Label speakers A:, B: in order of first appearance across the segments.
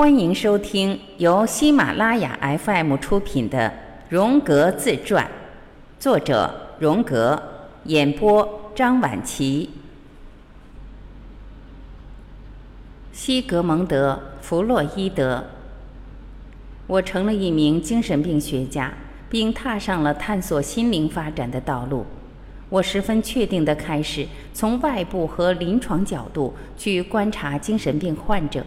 A: 欢迎收听由喜马拉雅 FM 出品的《荣格自传》，作者荣格，演播张晚琪。西格蒙德·弗洛伊德，我成了一名精神病学家，并踏上了探索心灵发展的道路。我十分确定地开始从外部和临床角度去观察精神病患者，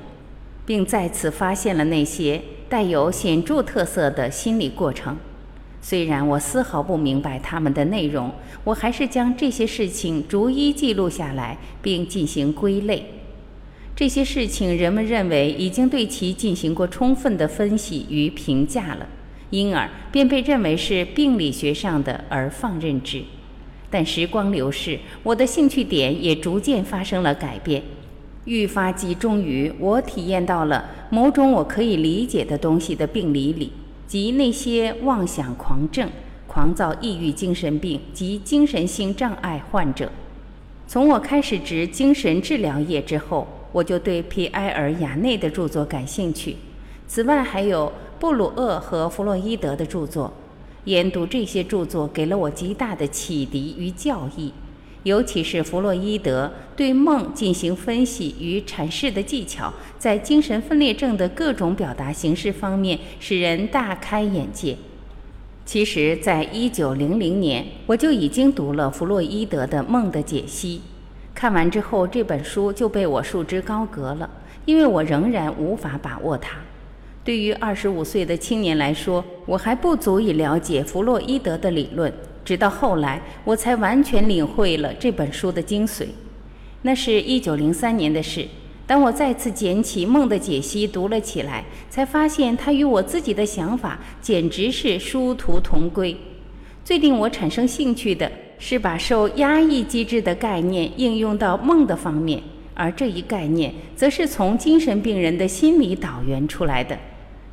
A: 并再次发现了那些带有显著特色的心理过程。虽然我丝毫不明白他们的内容，我还是将这些事情逐一记录下来，并进行归类。这些事情人们认为已经对其进行过充分的分析与评价了，因而便被认为是病理学上的而放任之。但时光流逝，我的兴趣点也逐渐发生了改变，愈发集中于我体验到了某种我可以理解的东西的病理里，即那些妄想狂症、狂躁抑郁精神病及精神性障碍患者。从我开始执精神治疗业之后，我就对皮埃尔·雅内的著作感兴趣，此外还有布鲁厄和弗洛伊德的著作。研读这些著作给了我极大的启迪与教益，尤其是弗洛伊德对梦进行分析与阐释的技巧，在精神分裂症的各种表达形式方面使人大开眼界。其实，在一九零零年，我就已经读了弗洛伊德的《梦的解析》，看完之后，这本书就被我束之高阁了，因为我仍然无法把握它。对于二十五岁的青年来说，我还不足以了解弗洛伊德的理论。直到后来，我才完全领会了这本书的精髓。那是一九零三年的事。当我再次捡起《梦的解析》读了起来，才发现它与我自己的想法简直是殊途同归。最令我产生兴趣的是把受压抑机制的概念应用到梦的方面，而这一概念则是从精神病人的心理导源出来的。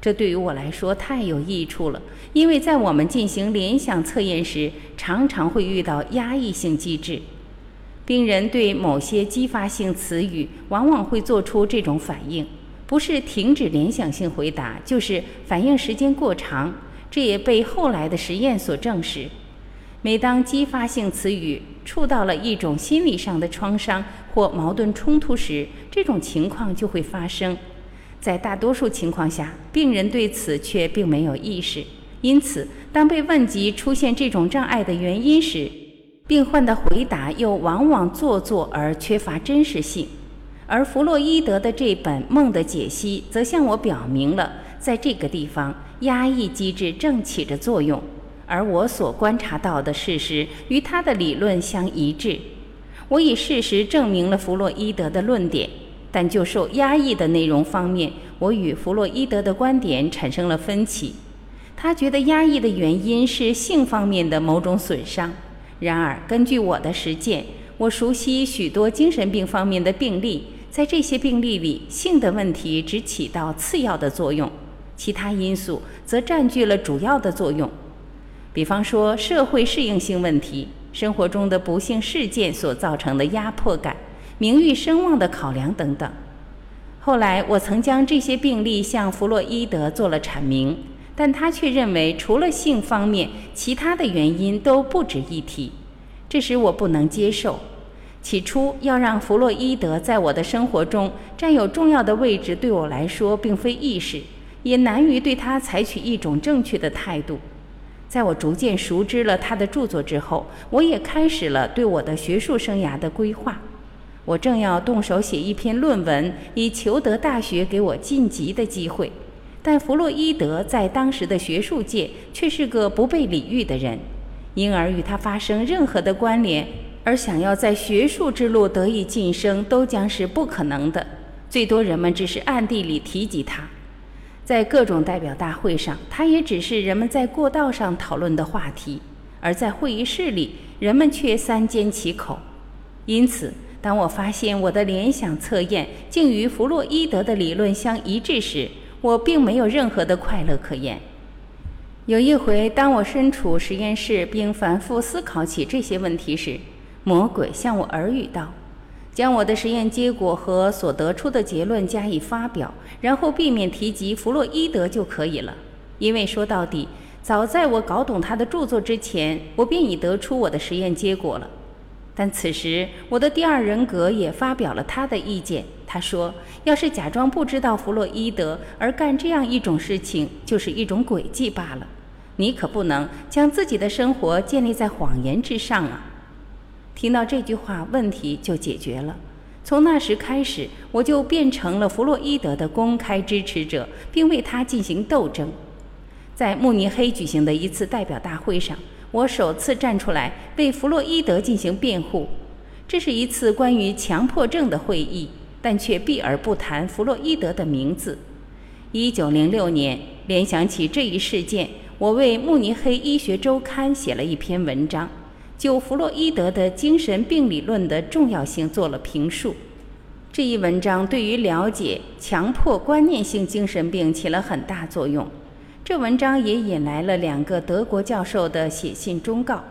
A: 这对于我来说太有益处了，因为在我们进行联想测验时，常常会遇到压抑性机制。病人对某些激发性词语，往往会做出这种反应，不是停止联想性回答，就是反应时间过长。这也被后来的实验所证实。每当激发性词语触到了一种心理上的创伤或矛盾冲突时，这种情况就会发生。在大多数情况下，病人对此却并没有意识。因此，当被问及出现这种障碍的原因时，病患的回答又往往做作而缺乏真实性。而弗洛伊德的这本《梦的解析》则向我表明了，在这个地方，压抑机制正起着作用，而我所观察到的事实与他的理论相一致。我以事实证明了弗洛伊德的论点。但就受压抑的内容方面，我与弗洛伊德的观点产生了分歧。他觉得压抑的原因是性方面的某种损伤。然而，根据我的实践，我熟悉许多精神病方面的病例，在这些病例里，性的问题只起到次要的作用，其他因素则占据了主要的作用。比方说，社会适应性问题、生活中的不幸事件所造成的压迫感。名誉声望的考量等等。后来，我曾将这些病例向弗洛伊德做了阐明，但他却认为除了性方面，其他的原因都不值一提，这使我不能接受。起初，要让弗洛伊德在我的生活中占有重要的位置，对我来说并非易事，也难于对他采取一种正确的态度。在我逐渐熟知了他的著作之后，我也开始了对我的学术生涯的规划。我正要动手写一篇论文，以求得大学给我晋级的机会，但弗洛伊德在当时的学术界却是个不被礼遇的人，因而与他发生任何的关联，而想要在学术之路得以晋升，都将是不可能的。最多人们只是暗地里提及他，在各种代表大会上，他也只是人们在过道上讨论的话题，而在会议室里，人们却三缄其口。因此。当我发现我的联想测验竟与弗洛伊德的理论相一致时，我并没有任何的快乐可言。有一回，当我身处实验室并反复思考起这些问题时，魔鬼向我耳语道：“将我的实验结果和所得出的结论加以发表，然后避免提及弗洛伊德就可以了。因为说到底，早在我搞懂他的著作之前，我便已得出我的实验结果了。但此时，我的第二人格也发表了他的意见。他说：“要是假装不知道弗洛伊德而干这样一种事情，就是一种诡计罢了。你可不能将自己的生活建立在谎言之上啊！”听到这句话，问题就解决了。从那时开始，我就变成了弗洛伊德的公开支持者，并为他进行斗争。在慕尼黑举行的一次代表大会上，我首次站出来为弗洛伊德进行辩护。这是一次关于强迫症的会议，但却避而不谈弗洛伊德的名字。一九零六年，联想起这一事件，我为慕尼黑医学周刊写了一篇文章，就弗洛伊德的精神病理论的重要性做了评述。这一文章对于了解强迫观念性精神病起了很大作用。这文章也引来了两个德国教授的写信忠告：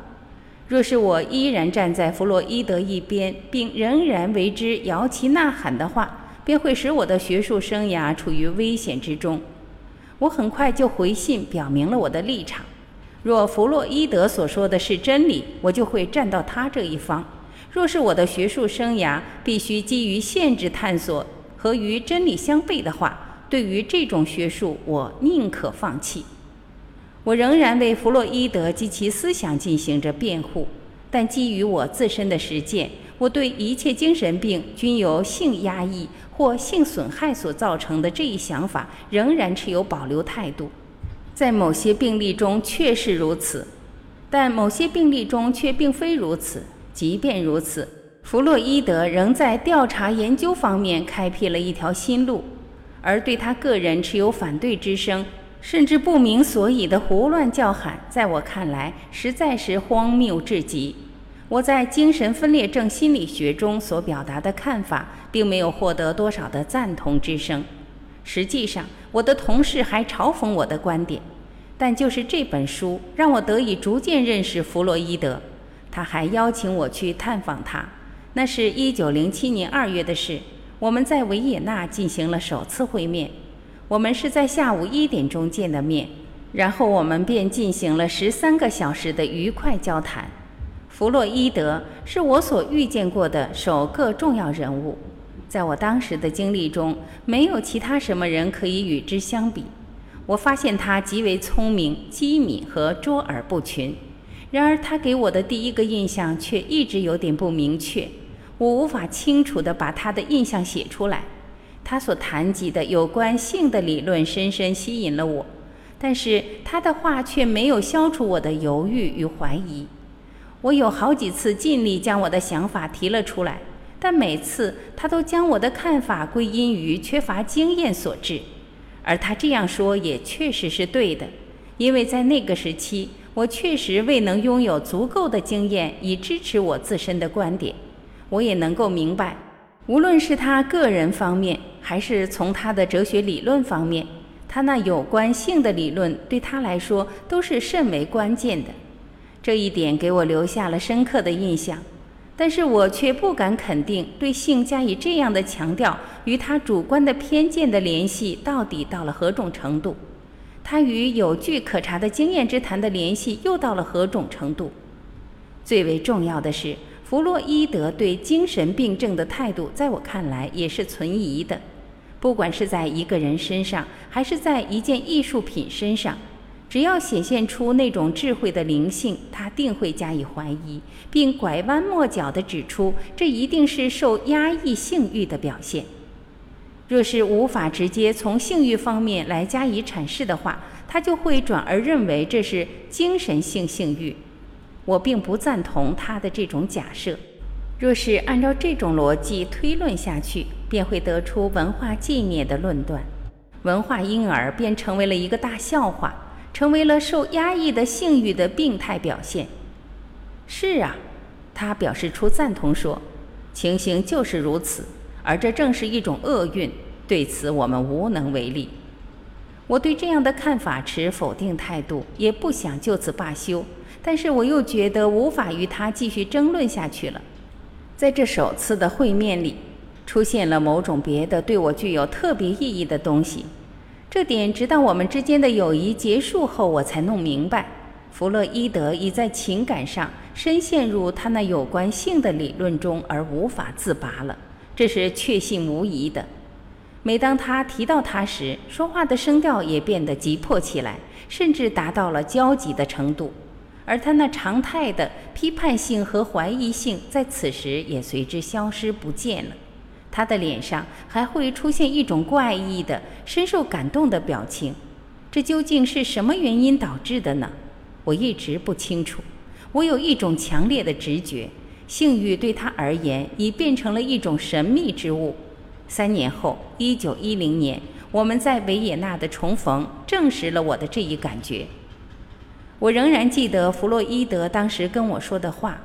A: 若是我依然站在弗洛伊德一边，并仍然为之摇旗呐喊的话，便会使我的学术生涯处于危险之中。我很快就回信表明了我的立场：若弗洛伊德所说的是真理，我就会站到他这一方；若是我的学术生涯必须基于限制探索和与真理相悖的话，对于这种学术，我宁可放弃。我仍然为弗洛伊德及其思想进行着辩护，但基于我自身的实践，我对一切精神病均由性压抑或性损害所造成的这一想法，仍然持有保留态度。在某些病例中确是如此，但某些病例中却并非如此。即便如此，弗洛伊德仍在调查研究方面开辟了一条新路。而对他个人持有反对之声，甚至不明所以的胡乱叫喊，在我看来实在是荒谬至极。我在精神分裂症心理学中所表达的看法，并没有获得多少的赞同之声。实际上，我的同事还嘲讽我的观点。但就是这本书，让我得以逐渐认识弗洛伊德。他还邀请我去探访他，那是一九零七年二月的事。我们在维也纳进行了首次会面，我们是在下午一点钟见的面，然后我们便进行了十三个小时的愉快交谈。弗洛伊德是我所遇见过的首个重要人物，在我当时的经历中，没有其他什么人可以与之相比。我发现他极为聪明、机敏和卓尔不群，然而他给我的第一个印象却一直有点不明确。我无法清楚地把他的印象写出来。他所谈及的有关性的理论深深吸引了我，但是他的话却没有消除我的犹豫与怀疑。我有好几次尽力将我的想法提了出来，但每次他都将我的看法归因于缺乏经验所致。而他这样说也确实是对的，因为在那个时期，我确实未能拥有足够的经验以支持我自身的观点。我也能够明白，无论是他个人方面，还是从他的哲学理论方面，他那有关性的理论对他来说都是甚为关键的。这一点给我留下了深刻的印象，但是我却不敢肯定对性加以这样的强调与他主观的偏见的联系到底到了何种程度，他与有据可查的经验之谈的联系又到了何种程度。最为重要的是。弗洛伊德对精神病症的态度，在我看来也是存疑的。不管是在一个人身上，还是在一件艺术品身上，只要显现出那种智慧的灵性，他定会加以怀疑，并拐弯抹角地指出，这一定是受压抑性欲的表现。若是无法直接从性欲方面来加以阐释的话，他就会转而认为这是精神性性欲。我并不赞同他的这种假设。若是按照这种逻辑推论下去，便会得出文化纪念的论断，文化婴儿便成为了一个大笑话，成为了受压抑的性欲的病态表现。是啊，他表示出赞同说，情形就是如此，而这正是一种厄运，对此我们无能为力。我对这样的看法持否定态度，也不想就此罢休。但是我又觉得无法与他继续争论下去了。在这首次的会面里，出现了某种别的对我具有特别意义的东西。这点直到我们之间的友谊结束后，我才弄明白。弗洛伊德已在情感上深陷入他那有关性的理论中而无法自拔了，这是确信无疑的。每当他提到他时，说话的声调也变得急迫起来，甚至达到了焦急的程度。而他那常态的批判性和怀疑性在此时也随之消失不见了。他的脸上还会出现一种怪异的、深受感动的表情。这究竟是什么原因导致的呢？我一直不清楚。我有一种强烈的直觉：性欲对他而言已变成了一种神秘之物。三年后，一九一零年，我们在维也纳的重逢证实了我的这一感觉。我仍然记得弗洛伊德当时跟我说的话：“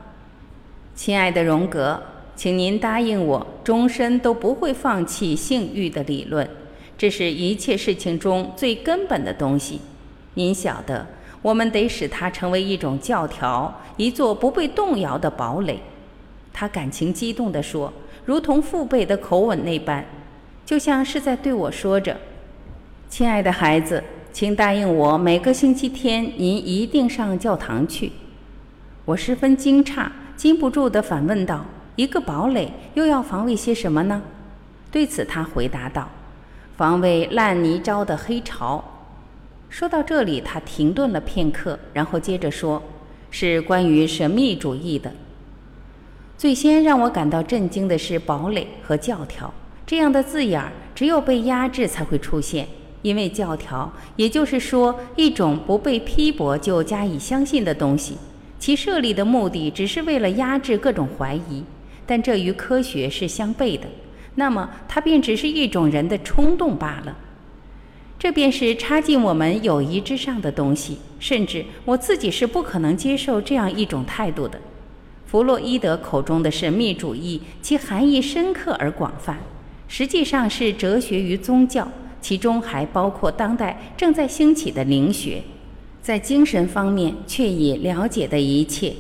A: 亲爱的荣格，请您答应我，终身都不会放弃性欲的理论，这是一切事情中最根本的东西。您晓得，我们得使它成为一种教条，一座不被动摇的堡垒。”他感情激动地说。如同父辈的口吻那般，就像是在对我说着：“亲爱的孩子，请答应我，每个星期天您一定上教堂去。”我十分惊诧，禁不住地反问道：“一个堡垒又要防卫些什么呢？”对此，他回答道：“防卫烂泥沼的黑潮。”说到这里，他停顿了片刻，然后接着说：“是关于神秘主义的。”最先让我感到震惊的是“堡垒”和“教条”这样的字眼儿，只有被压制才会出现。因为教条，也就是说一种不被批驳就加以相信的东西，其设立的目的只是为了压制各种怀疑。但这与科学是相悖的，那么它便只是一种人的冲动罢了。这便是插进我们友谊之上的东西，甚至我自己是不可能接受这样一种态度的。弗洛伊德口中的神秘主义，其含义深刻而广泛，实际上是哲学与宗教，其中还包括当代正在兴起的灵学。在精神方面，却已了解的一切。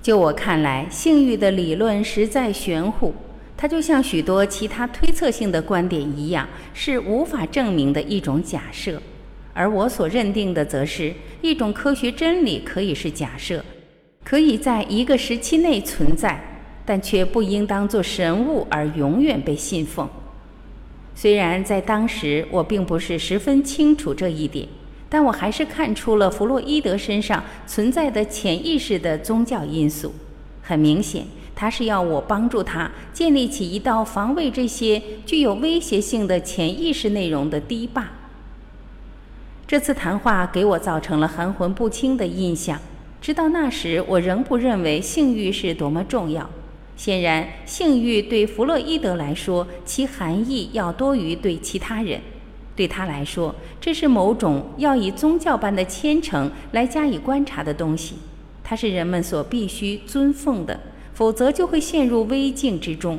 A: 就我看来，性欲的理论实在玄乎，它就像许多其他推测性的观点一样，是无法证明的一种假设。而我所认定的，则是一种科学真理，可以是假设。可以在一个时期内存在，但却不应当做神物而永远被信奉。虽然在当时我并不是十分清楚这一点，但我还是看出了弗洛伊德身上存在的潜意识的宗教因素。很明显，他是要我帮助他建立起一道防卫这些具有威胁性的潜意识内容的堤坝。这次谈话给我造成了含混不清的印象。直到那时，我仍不认为性欲是多么重要。显然，性欲对弗洛伊德来说，其含义要多于对其他人。对他来说，这是某种要以宗教般的虔诚来加以观察的东西。它是人们所必须尊奉的，否则就会陷入危境之中。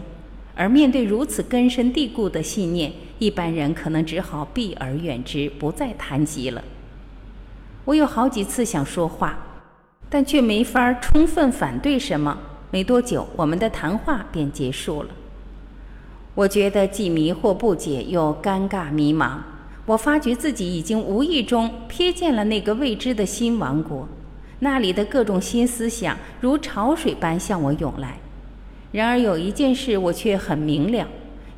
A: 而面对如此根深蒂固的信念，一般人可能只好避而远之，不再谈及了。我有好几次想说话。但却没法充分反对什么。没多久，我们的谈话便结束了。我觉得既迷惑不解，又尴尬迷茫。我发觉自己已经无意中瞥见了那个未知的新王国，那里的各种新思想如潮水般向我涌来。然而有一件事我却很明了：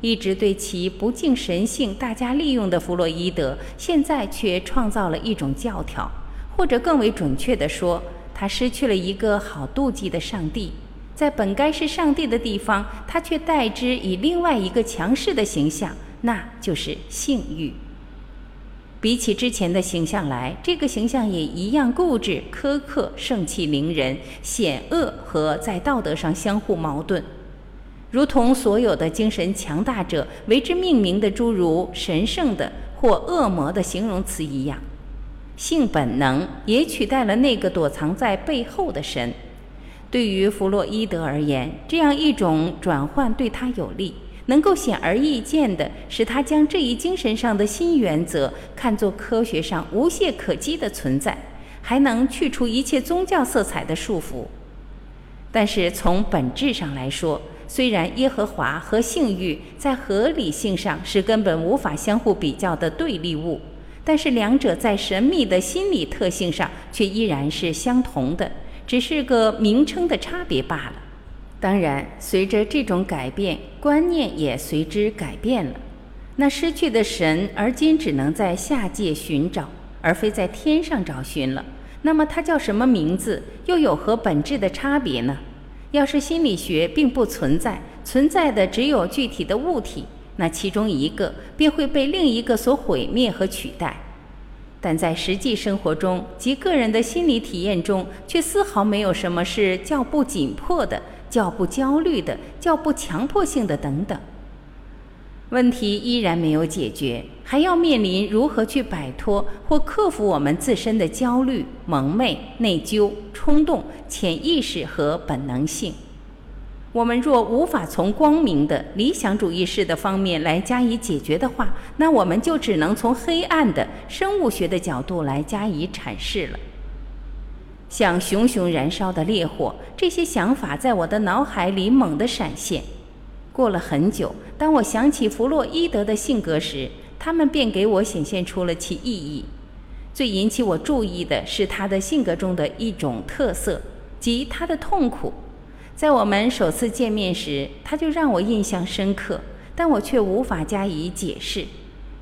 A: 一直对其不敬神性、大家利用的弗洛伊德，现在却创造了一种教条，或者更为准确地说。他失去了一个好妒忌的上帝，在本该是上帝的地方，他却代之以另外一个强势的形象，那就是性欲。比起之前的形象来，这个形象也一样固执、苛刻、盛气凌人、险恶和在道德上相互矛盾，如同所有的精神强大者为之命名的诸如神圣的或恶魔的形容词一样。性本能也取代了那个躲藏在背后的神。对于弗洛伊德而言，这样一种转换对他有利，能够显而易见地使他将这一精神上的新原则看作科学上无懈可击的存在，还能去除一切宗教色彩的束缚。但是从本质上来说，虽然耶和华和性欲在合理性上是根本无法相互比较的对立物，但是两者在神秘的心理特性上却依然是相同的，只是个名称的差别罢了。当然，随着这种改变，观念也随之改变了。那失去的神，而今只能在下界寻找，而非在天上找寻了。那么它叫什么名字？又有何本质的差别呢？要是心理学并不存在，存在的只有具体的物体，那其中一个便会被另一个所毁灭和取代。但在实际生活中及个人的心理体验中，却丝毫没有什么是较不紧迫的、较不焦虑的、较不强迫性的等等。问题依然没有解决，还要面临如何去摆脱或克服我们自身的焦虑、蒙昧、内疚、冲动、潜意识和本能性。我们若无法从光明的理想主义式的方面来加以解决的话，那我们就只能从黑暗的生物学的角度来加以阐释了。像熊熊燃烧的烈火，这些想法在我的脑海里猛地闪现。过了很久，当我想起弗洛伊德的性格时，他们便给我显现出了其意义。最引起我注意的是他的性格中的一种特色，即他的痛苦。在我们首次见面时，他就让我印象深刻，但我却无法加以解释。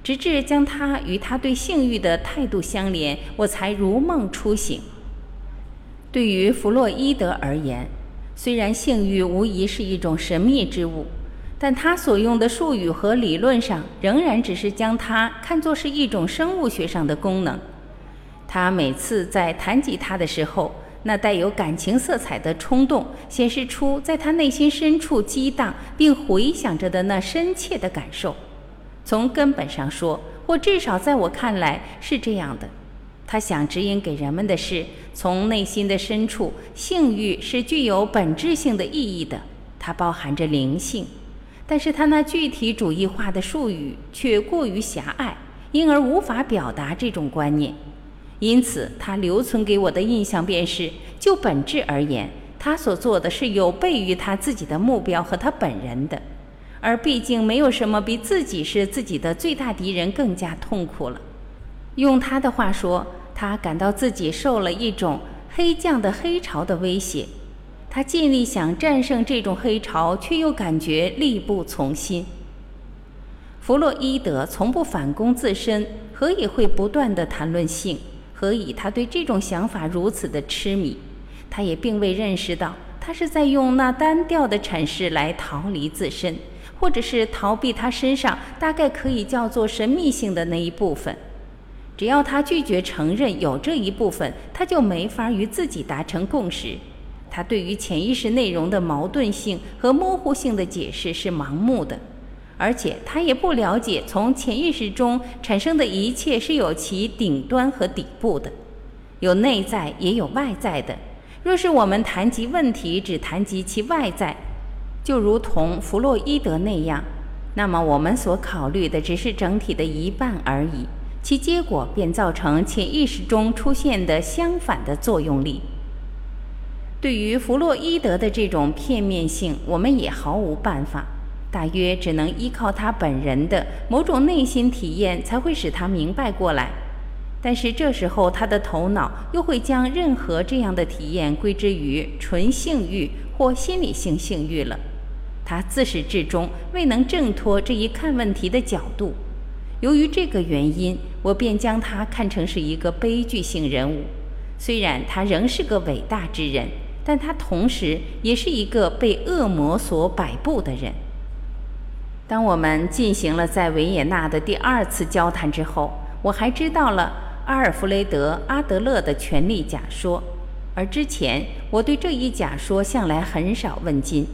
A: 直至将他与他对性欲的态度相连，我才如梦初醒。对于弗洛伊德而言，虽然性欲无疑是一种神秘之物。但他所用的术语和理论上，仍然只是将它看作是一种生物学上的功能。他每次在谈及它的时候，那带有感情色彩的冲动，显示出在他内心深处激荡并回想着的那深切的感受。从根本上说，或至少在我看来是这样的。他想指引给人们的是，从内心的深处，性欲是具有本质性的意义的，它包含着灵性。但是他那具体主义化的术语却过于狭隘，因而无法表达这种观念。因此，他留存给我的印象便是：就本质而言，他所做的是有悖于他自己的目标和他本人的。而毕竟没有什么比自己是自己的最大敌人更加痛苦了。用他的话说，他感到自己受了一种黑将的黑潮的威胁。他尽力想战胜这种黑潮，却又感觉力不从心。弗洛伊德从不反攻自身，何以会不断地谈论性？何以他对这种想法如此的痴迷？他也并未认识到，他是在用那单调的阐释来逃离自身，或者是逃避他身上大概可以叫做神秘性的那一部分。只要他拒绝承认有这一部分，他就没法与自己达成共识。他对于潜意识内容的矛盾性和模糊性的解释是盲目的，而且他也不了解从潜意识中产生的一切是有其顶端和底部的，有内在也有外在的。若是我们谈及问题只谈及其外在，就如同弗洛伊德那样，那么我们所考虑的只是整体的一半而已，其结果便造成潜意识中出现的相反的作用力。对于弗洛伊德的这种片面性，我们也毫无办法，大约只能依靠他本人的某种内心体验，才会使他明白过来。但是这时候，他的头脑又会将任何这样的体验归之于纯性欲或心理性性欲了。他自始至终未能挣脱这一看问题的角度。由于这个原因，我便将他看成是一个悲剧性人物，虽然他仍是个伟大之人。但他同时也是一个被恶魔所摆布的人。当我们进行了在维也纳的第二次交谈之后，我还知道了阿尔弗雷德·阿德勒的权力假说，而之前我对这一假说向来很少问津。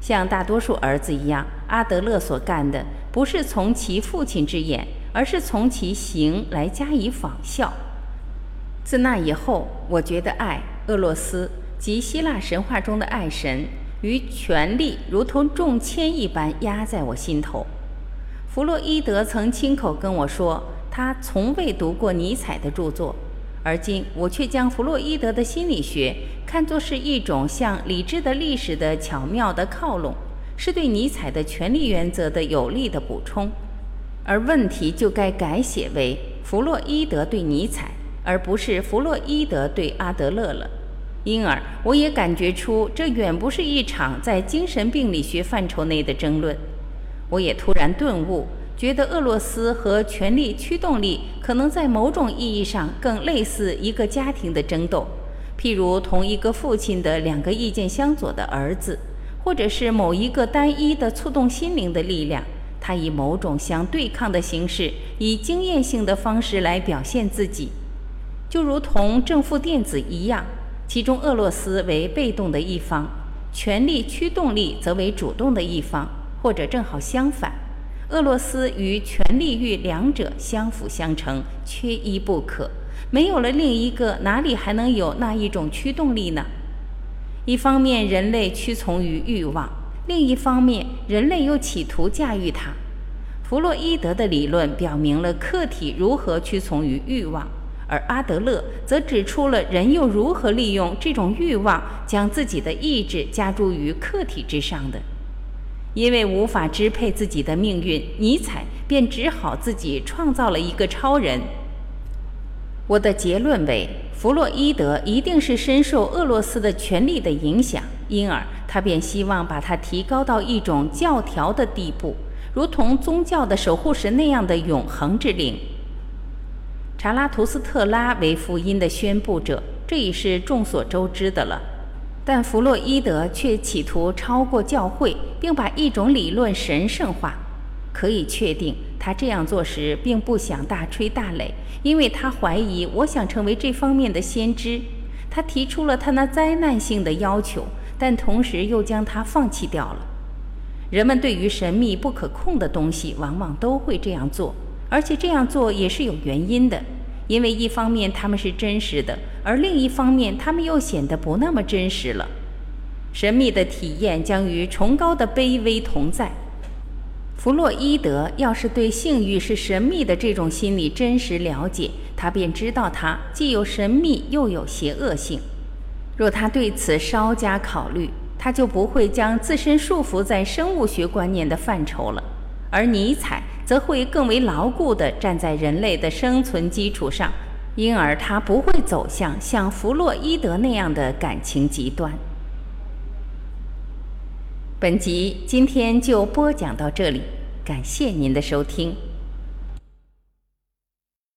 A: 像大多数儿子一样，阿德勒所干的不是从其父亲之眼，而是从其行来加以仿效。自那以后，我觉得爱俄罗斯。及希腊神话中的爱神与权力如同重铅一般压在我心头。弗洛伊德曾亲口跟我说，他从未读过尼采的著作，而今我却将弗洛伊德的心理学看作是一种向理智的历史的巧妙的靠拢，是对尼采的权力原则的有力的补充，而问题就该改写为弗洛伊德对尼采，而不是弗洛伊德对阿德勒了。因而，我也感觉出这远不是一场在精神病理学范畴内的争论。我也突然顿悟，觉得俄罗斯和权力驱动力可能在某种意义上更类似一个家庭的争斗，譬如同一个父亲的两个意见相左的儿子。或者是某一个单一的触动心灵的力量，它以某种相对抗的形式，以经验性的方式来表现自己，就如同正负电子一样。其中，俄罗斯为被动的一方，权力驱动力则为主动的一方，或者正好相反。俄罗斯与权力欲两者相辅相成，缺一不可。没有了另一个，哪里还能有那一种驱动力呢？一方面，人类屈从于欲望；另一方面，人类又企图驾驭它。弗洛伊德的理论表明了客体如何屈从于欲望，而阿德勒则指出了人又如何利用这种欲望，将自己的意志加诸于客体之上的。因为无法支配自己的命运，尼采便只好自己创造了一个超人。我的结论为。弗洛伊德一定是深受俄罗斯的权力的影响，因而他便希望把它提高到一种教条的地步，如同宗教的守护神那样的永恒之灵。查拉图斯特拉为福音的宣布者，这已是众所周知的了。但弗洛伊德却企图超过教会，并把一种理论神圣化。可以确定，他这样做时并不想大吹大擂，因为他怀疑我想成为这方面的先知。他提出了他那灾难性的要求，但同时又将它放弃掉了。人们对于神秘不可控的东西，往往都会这样做，而且这样做也是有原因的。因为一方面他们是真实的，而另一方面他们又显得不那么真实了。神秘的体验将与崇高的卑微同在。弗洛伊德要是对性欲是神秘的这种心理真实了解，他便知道它既有神秘又有邪恶性。若他对此稍加考虑，他就不会将自身束缚在生物学观念的范畴了，而尼采则会更为牢固地站在人类的生存基础上，因而他不会走向像弗洛伊德那样的感情极端。本集今天就播讲到这里，感谢您的收听。